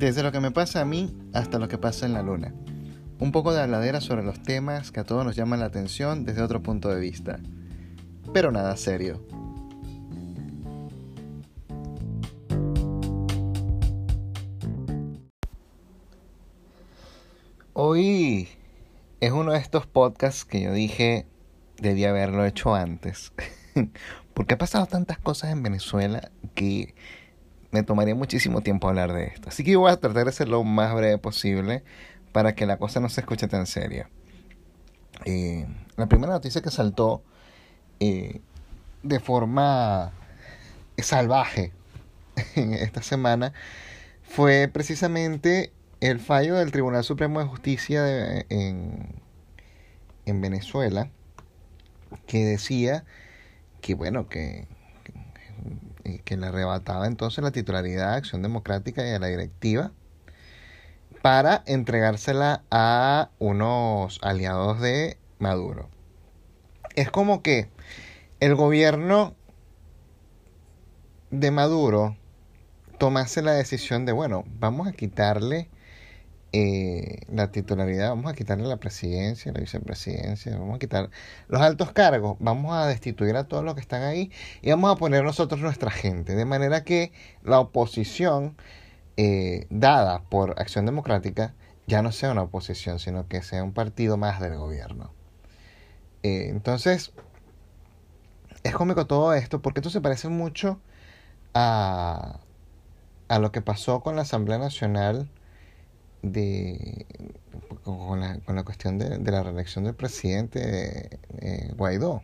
Desde lo que me pasa a mí hasta lo que pasa en la luna. Un poco de habladera sobre los temas que a todos nos llaman la atención desde otro punto de vista. Pero nada serio. Hoy es uno de estos podcasts que yo dije debía haberlo hecho antes. Porque ha pasado tantas cosas en Venezuela que me tomaría muchísimo tiempo hablar de esto. Así que yo voy a tratar de ser lo más breve posible para que la cosa no se escuche tan seria. Eh, la primera noticia que saltó eh, de forma salvaje en esta semana fue precisamente el fallo del Tribunal Supremo de Justicia en, en Venezuela que decía que bueno que que le arrebataba entonces la titularidad de Acción Democrática y a la directiva para entregársela a unos aliados de Maduro. Es como que el gobierno de Maduro tomase la decisión de, bueno, vamos a quitarle eh, la titularidad, vamos a quitarle la presidencia, la vicepresidencia, vamos a quitar los altos cargos, vamos a destituir a todos los que están ahí y vamos a poner nosotros nuestra gente, de manera que la oposición eh, dada por Acción Democrática ya no sea una oposición, sino que sea un partido más del gobierno. Eh, entonces, es cómico todo esto porque esto se parece mucho a, a lo que pasó con la Asamblea Nacional de con la, con la cuestión de, de, la reelección del presidente eh, Guaidó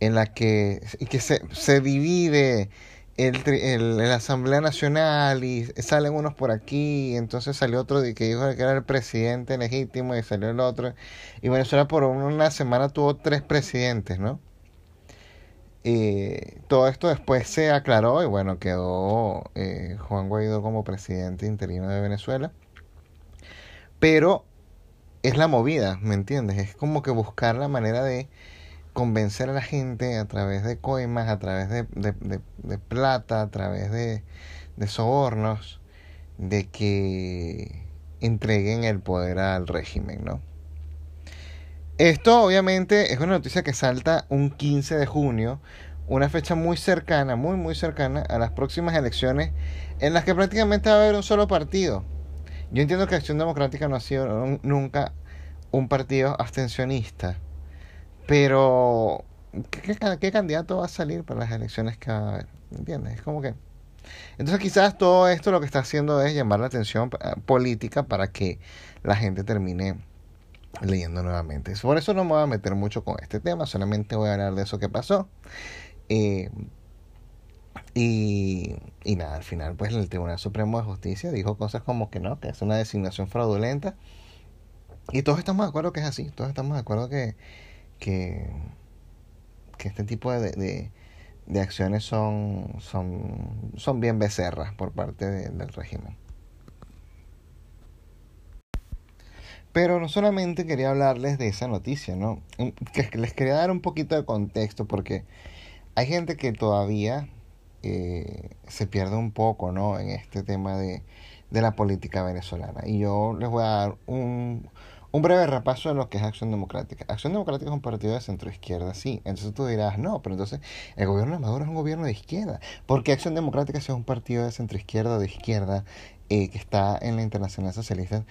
en la que y que se, se divide el, el, la Asamblea Nacional y salen unos por aquí, y entonces salió otro de que dijo que era el presidente legítimo y salió el otro. Y Venezuela por una semana tuvo tres presidentes, ¿no? Todo esto después se aclaró y bueno, quedó eh, Juan Guaidó como presidente interino de Venezuela. Pero es la movida, ¿me entiendes? Es como que buscar la manera de convencer a la gente a través de coimas, a través de, plata, a través de, de sobornos, de que entreguen el poder al régimen, ¿no? Esto obviamente es una noticia que salta un 15 de junio, una fecha muy cercana, muy muy cercana a las próximas elecciones en las que prácticamente va a haber un solo partido. Yo entiendo que Acción Democrática no ha sido nunca un partido abstencionista, pero ¿qué, candidato va a salir para las elecciones que va a haber? ¿Entiendes? Es como que... Entonces quizás todo esto lo que está haciendo es llamar la atención eh, política para que la gente termine leyendo nuevamente. Por eso no me voy a meter mucho con este tema, solamente voy a hablar de eso que pasó. Eh, y, y nada, al final pues el Tribunal Supremo de Justicia dijo cosas como que no, que es una designación fraudulenta. Y todos estamos de acuerdo que es así, todos estamos de acuerdo que, que, que este tipo de, de, de, acciones son, son, son bien becerras por parte de, del régimen. Pero no solamente quería hablarles de esa noticia, ¿no? Que les quería dar un poquito de contexto porque hay gente que todavía eh, se pierde un poco, ¿no? En este tema de, de, la política venezolana. Y yo les voy a dar un, un breve repaso de lo que es Acción Democrática. Acción Democrática es un partido de centro izquierda, sí. Entonces tú dirás, no, pero entonces el gobierno de Maduro es un gobierno de izquierda. Porque Acción Democrática es un partido de centro izquierda o de izquierda eh, que está en la Internacional Socialista,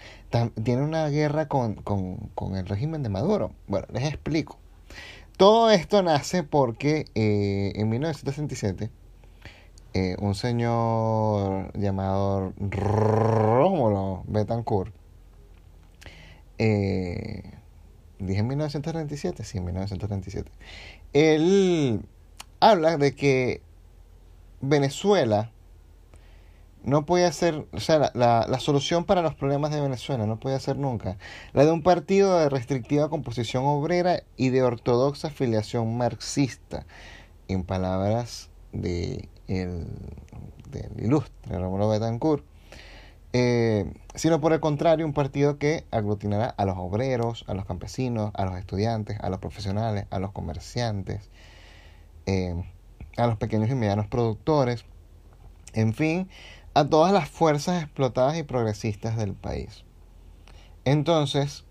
tiene una guerra con, con, con, el régimen de Maduro. Bueno, les explico. Todo esto nace porque eh, en 1967 eh, un señor llamado Rómulo Betancourt, eh, dije en 1937, sí, en 1937, él habla de que Venezuela no puede ser, o sea, la, la, la, solución para los problemas de Venezuela no puede ser nunca. La de un partido de restrictiva composición obrera y de ortodoxa afiliación marxista, en palabras de el, del ilustre Rómulo Betancourt, eh, sino por el contrario, un partido que aglutinará a los obreros, a los campesinos, a los estudiantes, a los profesionales, a los comerciantes, eh, a los pequeños y medianos productores, en fin, a todas las fuerzas explotadas y progresistas del país. Entonces,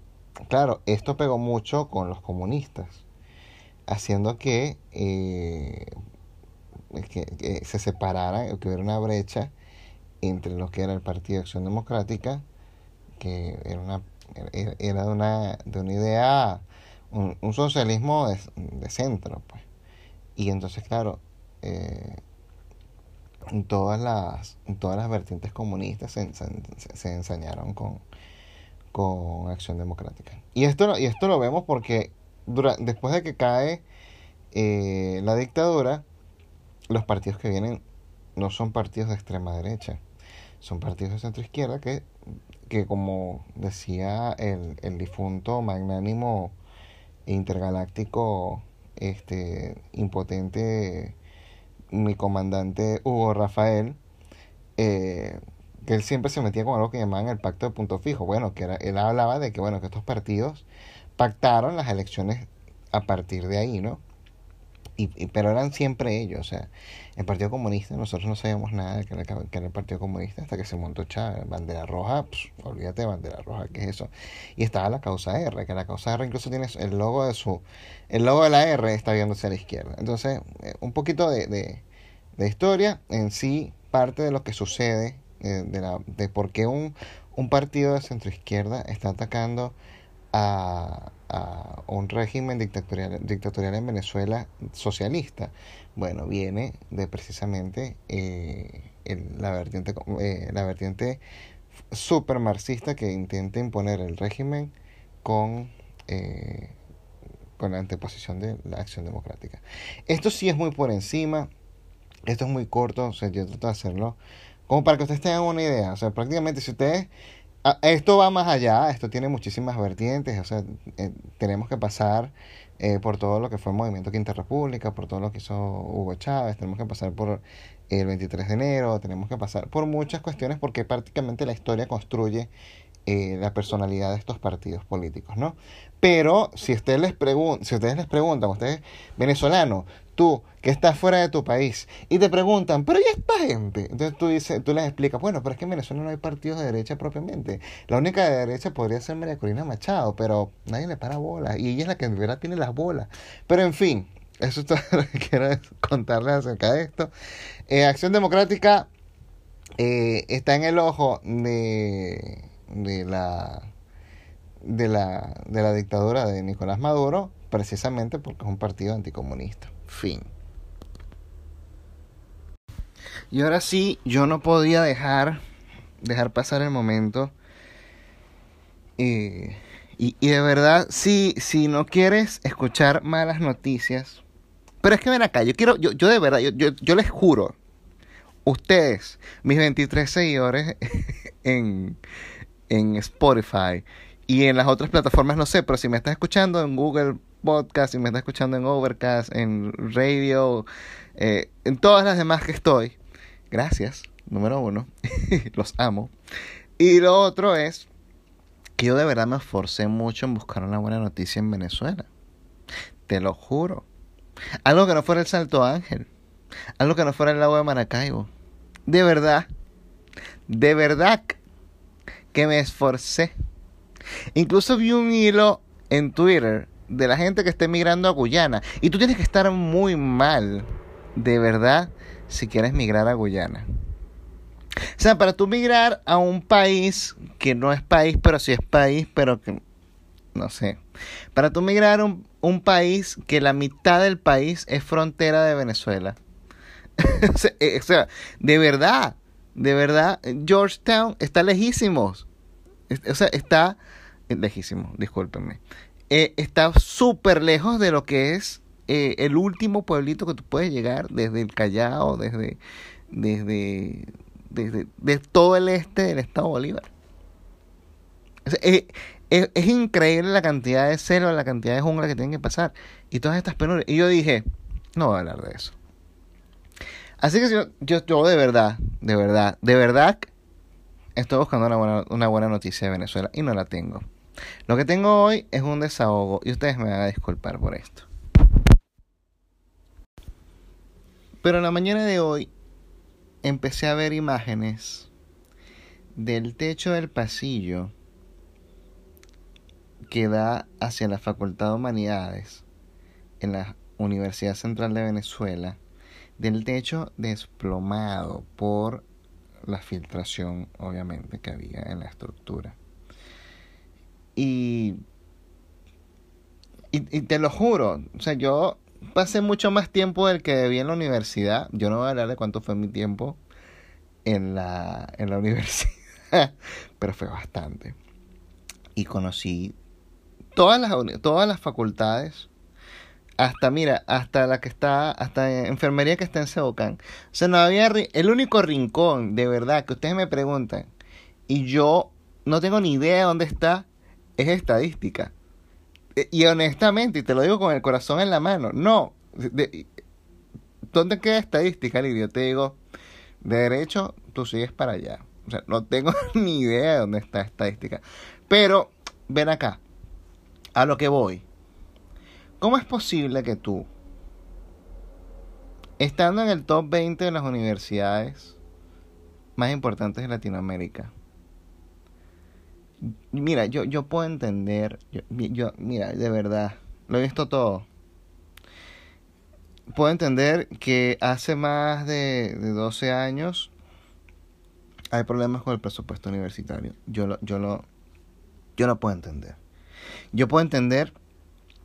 claro, esto pegó mucho con los comunistas, haciendo que, eh, que, se separara, que hubiera una brecha entre lo que era el Partido de Acción Democrática, que era, una, era de, una, de una idea, un, socialismo de, centro, pues. Y entonces, claro, eh, todas las, todas las vertientes comunistas se, se, ensañaron con, con Acción Democrática. Y esto, y esto lo vemos porque después de que cae eh, la dictadura, los partidos que vienen no son partidos de extrema derecha, son partidos de centro izquierda que, que como decía el, el difunto magnánimo intergaláctico este impotente mi comandante Hugo Rafael, eh, que él siempre se metía con algo que llamaban el pacto de punto fijo. Bueno, que era, él hablaba de que, bueno, que estos partidos pactaron las elecciones a partir de ahí, ¿no? Y, pero eran siempre ellos, o sea, el Partido Comunista, nosotros no sabíamos nada de que era, que era el Partido Comunista hasta que se montó Chávez, bandera roja, olvídate de bandera roja, ¿qué es eso? Y estaba la causa R, que la causa R incluso tiene el logo de su, el logo de la R está viéndose a la izquierda. Entonces, eh, un poquito de, de, historia en sí, parte de lo que sucede, eh, de, la, de por qué un, un partido de centro izquierda está atacando a, a un régimen dictatorial, dictatorial en Venezuela socialista. Bueno, viene de precisamente eh, la vertiente, eh, la vertiente super marxista que intenta imponer el régimen con, eh, con la anteposición de la acción democrática. Esto sí es muy por encima, esto es muy corto, o sea, yo trato de hacerlo como para que ustedes tengan una idea. O sea, prácticamente si ustedes esto va más allá, esto tiene muchísimas vertientes, o sea, eh, tenemos que pasar eh, por todo lo que fue el movimiento Quinta República, por todo lo que hizo Hugo Chávez, tenemos que pasar por el 23 de enero, tenemos que pasar por muchas cuestiones porque prácticamente la historia construye eh, la personalidad de estos partidos políticos, ¿no? Pero si ustedes les, si ustedes les preguntan, ustedes venezolanos, tú que estás fuera de tu país, y te preguntan, pero ¿y esta gente? Entonces tú, dices, tú les explicas, bueno, pero es que en Venezuela no hay partidos de derecha propiamente. La única de derecha podría ser María Corina Machado, pero nadie le para bolas, y ella es la que en verdad tiene las bolas. Pero en fin, eso es todo lo que quiero contarles acerca de esto. Eh, Acción Democrática eh, está en el ojo de de la, de la, de la dictadura de Nicolás Maduro, precisamente porque es un partido anticomunista. Fin. Y ahora sí, yo no podía dejar, dejar pasar el momento. y, y, de verdad, si, si no quieres escuchar malas noticias, pero es que ven acá, yo quiero, yo, yo de verdad, yo, yo, yo les juro, ustedes, mis 23 seguidores en, en Spotify y en las otras plataformas no sé, pero si me estás escuchando en Google Podcast, si me estás escuchando en Overcast, en Radio, eh, en todas las demás que estoy, gracias, número uno, los amo. Y lo otro es que yo de verdad me esforcé mucho en buscar una buena noticia en Venezuela. Te lo juro. Algo que no fuera el Salto Ángel. Algo que no fuera el lago de Maracaibo. De verdad. De verdad que me esforcé. Incluso vi un hilo en Twitter de la gente que está migrando a Guyana. Y tú tienes que estar muy mal, de verdad, si quieres migrar a Guyana. O sea, para tú migrar a un país que no es país, pero sí es país, pero que no sé. Para tú migrar a un, un país que la mitad del país es frontera de Venezuela. Eh, o sea, de verdad, de verdad, Georgetown está lejísimos. O sea, está eh, lejísimo, discúlpenme. Eh, está súper lejos de lo que es eh, el último pueblito que tú puedes llegar desde el Callao, desde, desde, desde, todo el este del estado Bolívar. es, es, increíble la cantidad de selva, la cantidad de jungla que tienen que pasar y todas estas penurias. Y yo dije, no voy a hablar de eso. Así que yo, yo, yo de verdad, de verdad, de verdad estoy buscando una buena, una buena noticia de Venezuela y no la tengo. Lo que tengo hoy es un desahogo y ustedes me van a disculpar por esto. Pero en la mañana de hoy empecé a ver imágenes del techo del pasillo que da hacia la Facultad de Humanidades en la Universidad Central de Venezuela, del techo desplomado por la filtración, obviamente, que había en la estructura. Y, y, te lo juro, o sea, yo pasé mucho más tiempo del que debía en la universidad. Yo no voy a hablar de cuánto fue mi tiempo en la, en la universidad, pero fue bastante. Y conocí todas las, todas las facultades hasta, mira, hasta la que está, hasta enfermería que está en Sebocán. O sea, no había, el único rincón, de verdad, que ustedes me preguntan, y yo no tengo ni idea de dónde está, es estadística. E, y honestamente, y te lo digo con el corazón en la mano, no. ¿Dónde queda estadística, Lidia? Te digo, de derecho, tú sigues para allá. O sea, no tengo ni idea de dónde está estadística. Pero, ven acá, a lo que voy ¿Cómo es posible que tú, estando en el top 20 de las universidades más importantes de Latinoamérica, mira, yo, yo puedo entender, yo, mira, de verdad, lo he visto todo. Puedo entender que hace más de, de 12 años hay problemas con el presupuesto universitario. Yo lo, yo lo, yo lo puedo entender. Yo puedo entender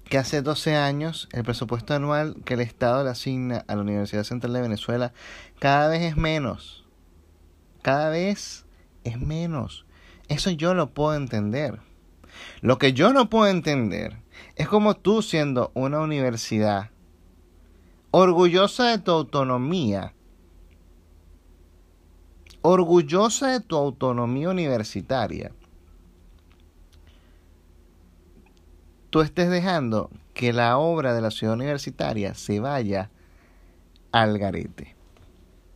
que hace 12 años el presupuesto anual que el Estado le asigna a la Universidad Central de Venezuela cada vez es menos. Cada vez es menos. Eso yo lo puedo entender. Lo que yo no puedo entender es como tú siendo una universidad orgullosa de tu autonomía, orgullosa de tu autonomía universitaria, tú estés dejando que la obra de la ciudad universitaria se vaya al garete,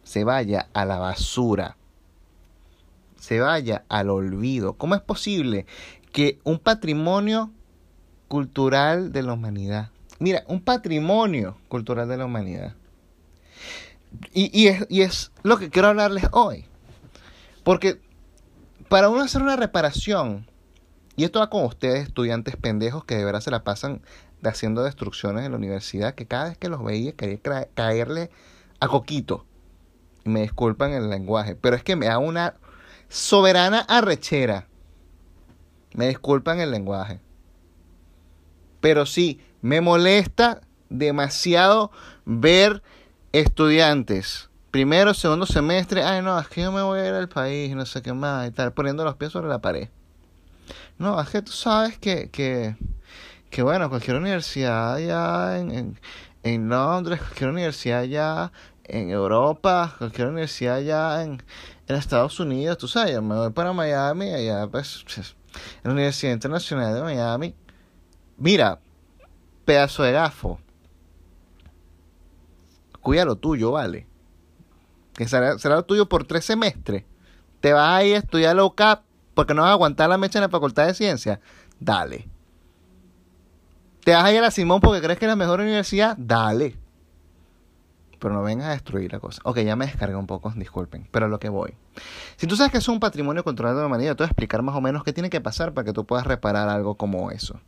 se vaya a la basura, se vaya al olvido. ¿Cómo es posible que un patrimonio cultural de la humanidad, mira, un patrimonio cultural de la humanidad, y, y, es, y es lo que quiero hablarles hoy, porque para uno hacer una reparación, y esto va con ustedes, estudiantes pendejos que de verdad se la pasan haciendo destrucciones en la universidad, que cada vez que los veía quería caerle a coquito. Y me disculpan el lenguaje, pero es que me da una soberana arrechera. Me disculpan el lenguaje. Pero sí, me molesta demasiado ver estudiantes. Primero, segundo semestre, ay no, es que yo me voy a ir al país, no sé qué más, y tal, poniendo los pies sobre la pared. No, es que tú sabes que, que, que bueno, cualquier universidad allá en, en, Londres, cualquier universidad allá en Europa, cualquier universidad allá en, en Estados Unidos, tú sabes, yo me voy para Miami, allá pues, pues, en la Universidad Internacional de Miami. Mira, pedazo de gafo. Cuida lo tuyo, ¿vale? Que será, será lo tuyo por tres semestres. Te vas a ir a estudiar low cap porque no vas a aguantar la mecha en la facultad de ciencias, dale. ¿Te vas a ir a Simón porque crees que es la mejor universidad? Dale. Pero no vengas a destruir la cosa. Ok, ya me descargué un poco, disculpen, pero a lo que voy. Si tú sabes que es un patrimonio cultural de la humanidad, te voy a explicar más o menos qué tiene que pasar para que tú puedas reparar algo como eso.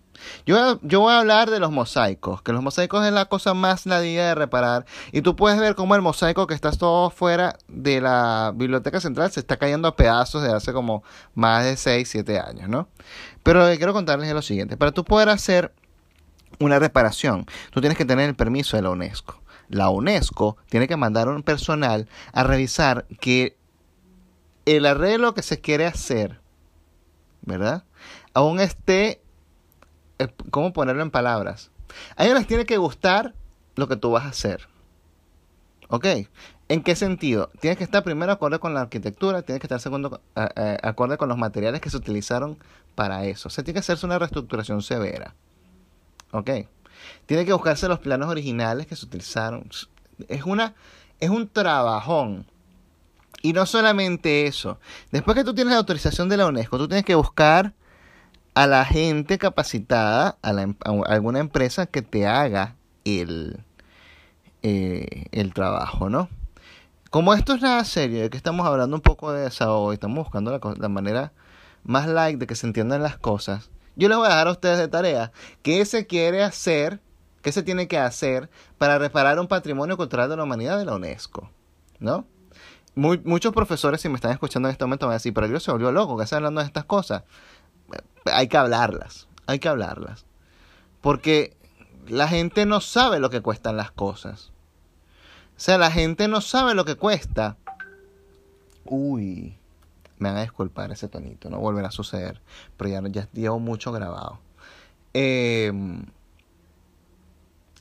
Yo, yo voy a hablar de los mosaicos, que los mosaicos es la cosa más nadie de reparar. Y tú puedes ver cómo el mosaico que está todo fuera de la biblioteca central se está cayendo a pedazos desde hace como más de 6, 7 años, ¿no? Pero lo que quiero contarles es lo siguiente. Para tú poder hacer una reparación, tú tienes que tener el permiso de la UNESCO la UNESCO tiene que mandar un personal a revisar que el arreglo que se quiere hacer, ¿verdad? Aún esté, eh, ¿cómo ponerlo en palabras? A ellos les tiene que gustar lo que tú vas a hacer. ¿Ok? ¿En qué sentido? Tienes que estar primero acorde con la arquitectura, tienes que estar segundo acorde con los materiales que se utilizaron para eso. O sea, tiene que hacerse una reestructuración severa. ¿Ok? Tiene que buscarse los planos originales que se utilizaron. Es, una, es un trabajón. Y no solamente eso. Después que tú tienes la autorización de la UNESCO, tú tienes que buscar a la gente capacitada, a, em, alguna empresa que te haga el, eh, el trabajo, ¿no? como esto es nada serio, de que estamos hablando un poco de desahogo y estamos buscando la, la manera más light de que se entiendan las cosas, yo les voy a dejar a ustedes de tarea qué se quiere hacer, qué se tiene que hacer para reparar un patrimonio cultural de la humanidad de la UNESCO, ¿no? muchos profesores, si me están escuchando en este momento, van a decir, pero yo se volvió loco, que está hablando de estas cosas. Hay que hablarlas, hay que hablarlas. Porque la gente no sabe lo que cuestan las cosas. O sea, la gente no sabe lo que cuesta. Uy, me van a disculpar ese tonito, no volverá a suceder. Pero ya, ya llevo mucho grabado. Eh,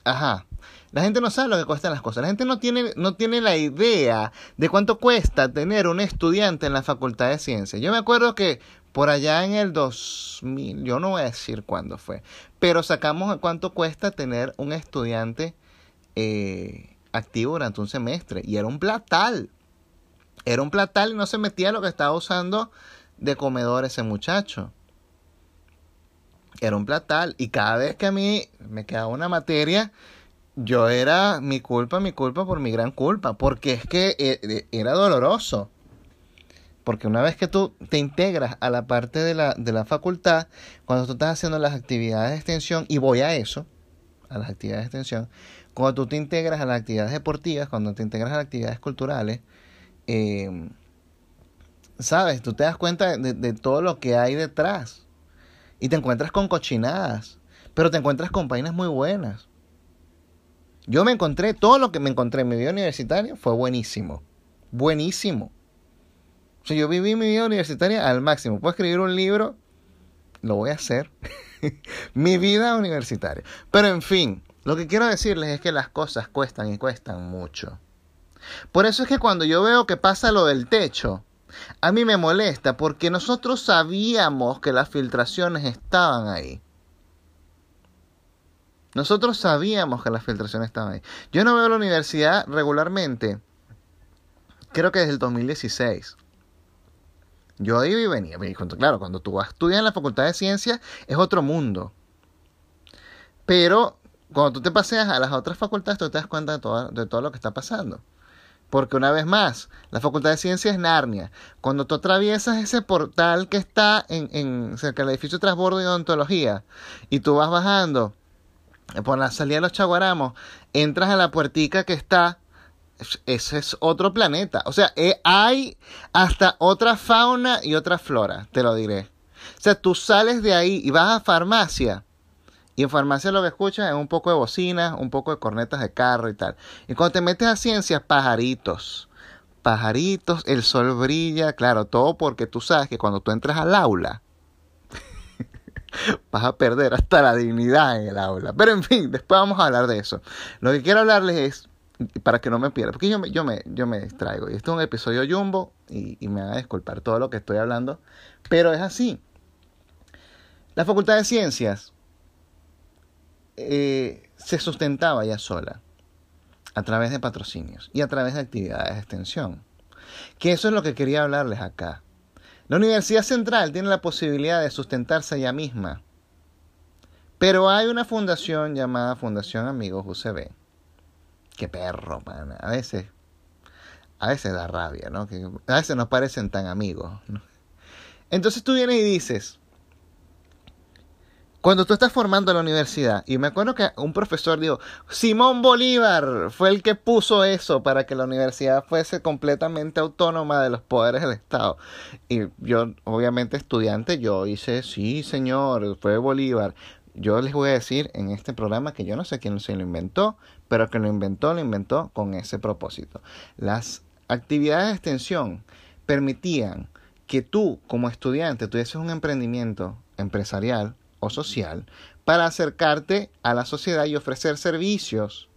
ajá. La gente no sabe lo que cuestan las cosas. La gente no tiene, no tiene la idea de cuánto cuesta tener un estudiante en la Facultad de Ciencias. Yo me acuerdo que por allá en el 2000, yo no voy a decir cuándo fue, pero sacamos cuánto cuesta tener un estudiante eh, activo durante un semestre. Y era un platal. Era un platal y no se metía lo que estaba usando de comedor ese muchacho. Era un platal. Y cada vez que a mí me quedaba una materia, yo era mi culpa, mi culpa por mi gran culpa, porque es que eh, eh, era doloroso. Porque una vez que tú te integras a la parte de la, de la facultad, cuando tú estás haciendo las actividades de extensión, y voy a eso, a las actividades de extensión, cuando tú te integras a las actividades deportivas, cuando te integras a las actividades culturales, em, sabes, tú te das cuenta de, de todo lo que hay detrás. Y te encuentras con cochinadas, pero te encuentras con páginas muy buenas. Yo me encontré, todo lo que me encontré en mi vida universitaria fue buenísimo. Buenísimo. O yo viví mi vida universitaria al máximo. Puedo escribir un libro, lo voy a hacer. mi vida universitaria. Pero en fin, lo que quiero decirles es que las cosas cuestan y cuestan mucho. Por eso es que cuando yo veo que pasa lo del techo, a mí me molesta porque nosotros sabíamos que las filtraciones estaban ahí. Nosotros sabíamos que las filtraciones estaban ahí. Yo no veo la universidad regularmente, creo que desde el 2016. Yo ahí venía, claro, cuando tú vas a estudiar en la Facultad de Ciencias es otro mundo. Pero cuando tú te paseas a las otras facultades, tú te das cuenta de todo, de todo lo que está pasando. Porque una vez más, la Facultad de Ciencias es Narnia. Cuando tú atraviesas ese portal que está en, en cerca del edificio de transbordo de odontología y tú vas bajando por la salida de los chaguaramos, entras a la puertica que está, ese es otro planeta. O sea, eh, hay hasta otra fauna y otra flora, te lo diré. O sea, tú sales de ahí y vas a farmacia. Y en farmacia lo que escuchas es un poco de bocinas, un poco de cornetas de carro y tal. Y cuando te metes a ciencias, pajaritos. Pajaritos, el sol brilla, claro, todo porque tú sabes que cuando tú entras al aula, vas a perder hasta la dignidad en el aula. Pero en fin, después vamos a hablar de eso. Lo que quiero hablarles es, para que no me pierda, porque yo me, yo me, yo me distraigo. Y esto es un episodio jumbo y, me van a disculpar todo lo que estoy hablando, pero es así. La Facultad de Ciencias eh, se sustentaba ya sola a través de patrocinios y a través de actividades de extensión. Que eso es lo que quería hablarles acá. La Universidad Central tiene la posibilidad de sustentarse ella misma. Pero hay una fundación llamada Fundación Amigos UCB. Qué perro, man. A veces, a veces da rabia, ¿no? Que a veces nos parecen tan amigos. Entonces tú vienes y dices, cuando tú estás formando la universidad, y me acuerdo que un profesor dijo, Simón Bolívar fue el que puso eso para que la universidad fuese completamente autónoma de los poderes del Estado. Y yo, obviamente estudiante, yo hice, sí señor, fue Bolívar. Yo les voy a decir en este programa que yo no sé quién se lo inventó, pero que lo inventó, lo inventó con ese propósito. Las actividades de extensión permitían que tú, como estudiante, tuvieses un emprendimiento empresarial o social para acercarte a la sociedad y ofrecer servicios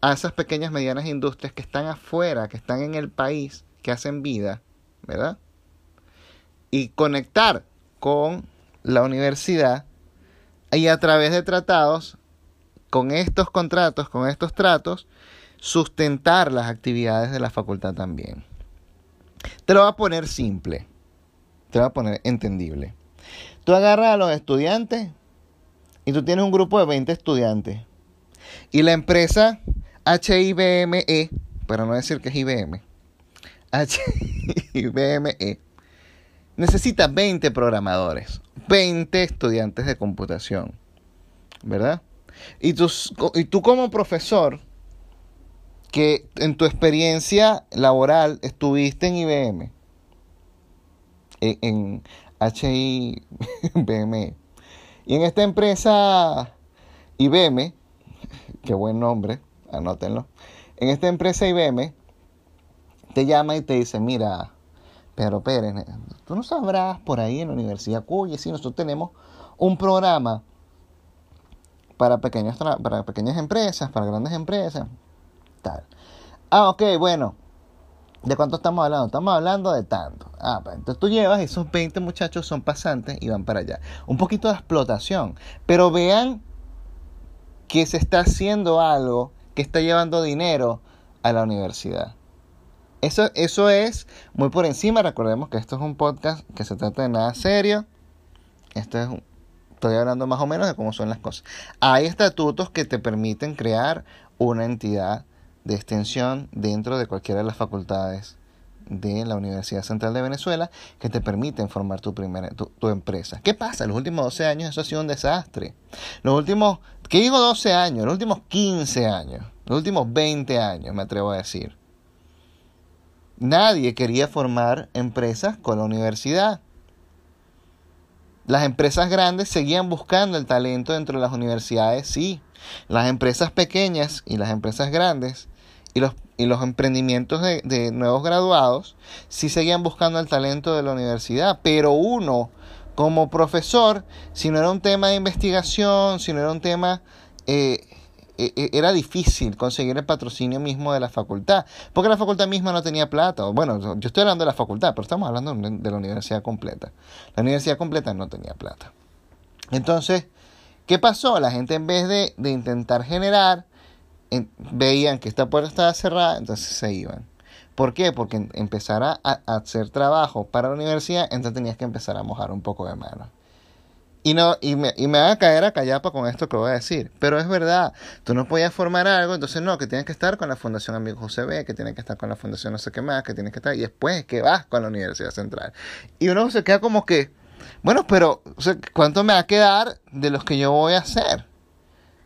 a esas pequeñas medianas industrias que están afuera, que están en el país, que hacen vida, ¿verdad? Y conectar con la universidad y a través de tratados, con estos contratos, con estos tratos, sustentar las actividades de la facultad también. Te lo voy a poner simple, te lo voy a poner entendible. Tú agarras a los estudiantes y tú tienes un grupo de 20 estudiantes. Y la empresa HIBME, para no decir que es IBM, HIBME, necesita 20 programadores, 20 estudiantes de computación, ¿verdad? Y tú, y tú como profesor, que en tu experiencia laboral estuviste en IBM, en, en HIBM, y en esta empresa IBM, qué buen nombre, anótenlo, en esta empresa IBM te llama y te dice, mira, Pedro Pérez, tú no sabrás por ahí en la Universidad Cuya, si nosotros tenemos un programa para, para pequeñas empresas, para grandes empresas, tal. Ah, ok, bueno. ¿De cuánto estamos hablando? Estamos hablando de tanto. Ah, pues entonces tú llevas, esos 20 muchachos son pasantes y van para allá. Un poquito de explotación. Pero vean que se está haciendo algo que está llevando dinero a la universidad. Eso, eso es muy por encima. Recordemos que esto es un podcast que se trata de nada serio. Esto es estoy hablando más o menos de cómo son las cosas. Hay estatutos que te permiten crear una entidad de extensión dentro de cualquiera de las facultades de la Universidad Central de Venezuela que te permiten formar tu, primera, tu, empresa. ¿Qué pasa? Los últimos 12 años eso ha sido un desastre. Los últimos, ¿qué digo 12 años? Los últimos 15 años, los últimos 20 años, me atrevo a decir. Nadie quería formar empresas con la universidad. Las empresas grandes seguían buscando el talento dentro de las universidades, sí. Las empresas pequeñas y las empresas grandes y los, y los emprendimientos de, de, nuevos graduados sí seguían buscando el talento de la universidad, pero uno como profesor, si no era un tema de investigación, si no era un tema... Eh, era difícil conseguir el patrocinio mismo de la facultad, porque la facultad misma no tenía plata. Bueno, yo estoy hablando de la facultad, pero estamos hablando de la universidad completa. La universidad completa no tenía plata. Entonces, ¿qué pasó? La gente en vez de, de intentar generar, veían que esta puerta estaba cerrada, entonces se iban. ¿Por qué? Porque empezar a, a, hacer trabajo para la universidad, entonces tenías que empezar a mojar un poco de mano. Y, no, y, me, y me van a caer a callapa con esto que voy a decir. Pero es verdad, tú no podías formar algo, entonces no, que tienes que estar con la Fundación Amigo José que tienes que estar con la Fundación no sé qué más, que tienes que estar, y después que vas con la Universidad Central. Y uno se queda como que, bueno, pero ¿cuánto me va a quedar de los que yo voy a hacer?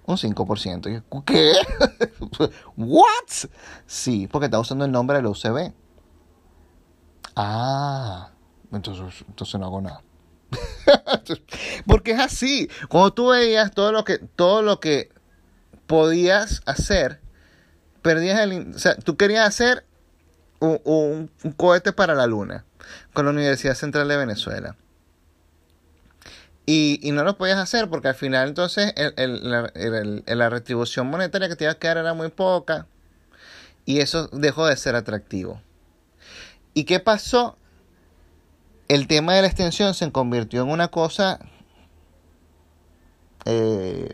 Un 5%. ¿Qué? ¿What? Sí, porque está usando el nombre de la UCB. Ah, entonces, entonces no hago nada. Porque es así. Cuando tú veías todo lo que, todo lo que podías hacer, perdías el... O sea, tú querías hacer un, un cohete para la luna con la Universidad Central de Venezuela. Y, y, no lo podías hacer porque al final entonces el, el, la retribución monetaria que te iba a quedar era muy poca y eso dejó de ser atractivo. ¿Y qué pasó? El tema de la extensión se convirtió en una cosa, eh,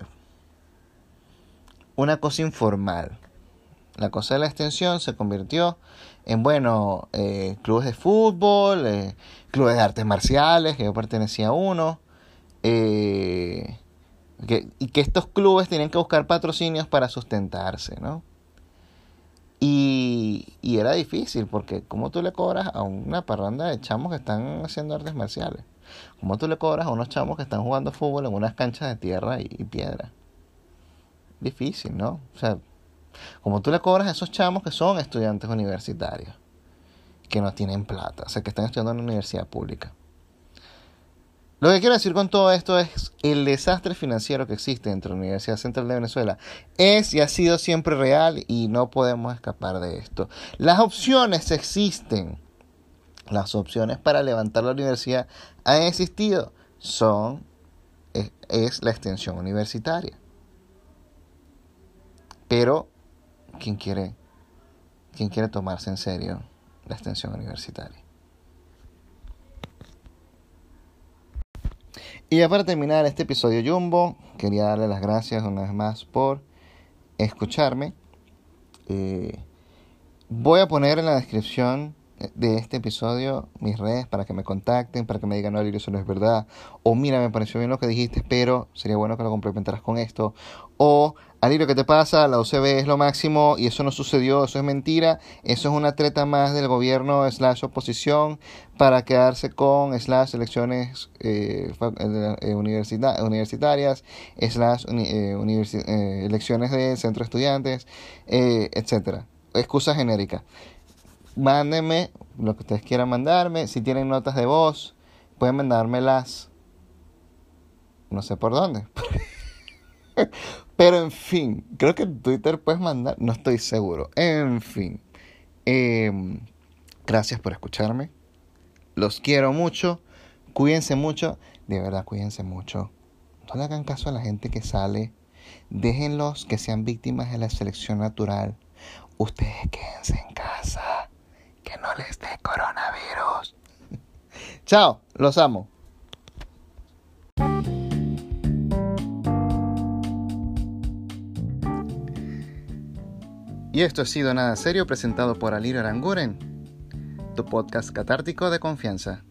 una cosa informal. La cosa de la extensión se convirtió en, bueno, eh, clubes de fútbol, eh, clubes de artes marciales, que yo pertenecía a uno eh, y que estos clubes tienen que buscar patrocinios para sustentarse, ¿no? Y, era difícil, porque ¿cómo tú le cobras a una parranda de chamos que están haciendo artes marciales? ¿Cómo tú le cobras a unos chamos que están jugando fútbol en unas canchas de tierra y, y piedra? Difícil, ¿no? O sea, como tú le cobras a esos chamos que son estudiantes universitarios, que no tienen plata, o sea, que están estudiando en una universidad pública. Lo que quiero decir con todo esto es el desastre financiero que existe dentro de la Universidad Central de Venezuela es y ha sido siempre real y no podemos escapar de esto. Las opciones existen. Las opciones para levantar la universidad han existido. Son es, es la extensión universitaria. Pero ¿quién quiere quién quiere tomarse en serio la extensión universitaria? Y ya para terminar este episodio Jumbo, quería darle las gracias una vez más por escucharme. Eh, voy a poner en la descripción de este episodio mis redes para que me contacten, para que me digan, no, eso no es verdad. O mira, me pareció bien lo que dijiste, pero sería bueno que lo complementaras con esto. O, Alirio, ¿qué te pasa? La UCB es lo máximo y eso no sucedió, eso es mentira. Eso es una treta más del gobierno slash oposición para quedarse con slash elecciones eh, eh universitarias, slash eh, elecciones de centro de estudiantes, eh, etcétera. Excusa genérica mándenme lo que ustedes quieran mandarme. Si tienen notas de voz, pueden mandármelas. No sé por dónde. Pero en fin, creo que en Twitter puedes mandar, no estoy seguro. En fin, em, gracias por escucharme. Los quiero mucho. Cuídense mucho. De verdad, cuídense mucho. No le hagan caso a la gente que sale. Déjenlos que sean víctimas de la selección natural. Ustedes quédense en casa que no les dé coronavirus. Chao, los amo. Y esto ha sido Nada Serio presentado por Alirio Aranguren, tu podcast catártico de confianza.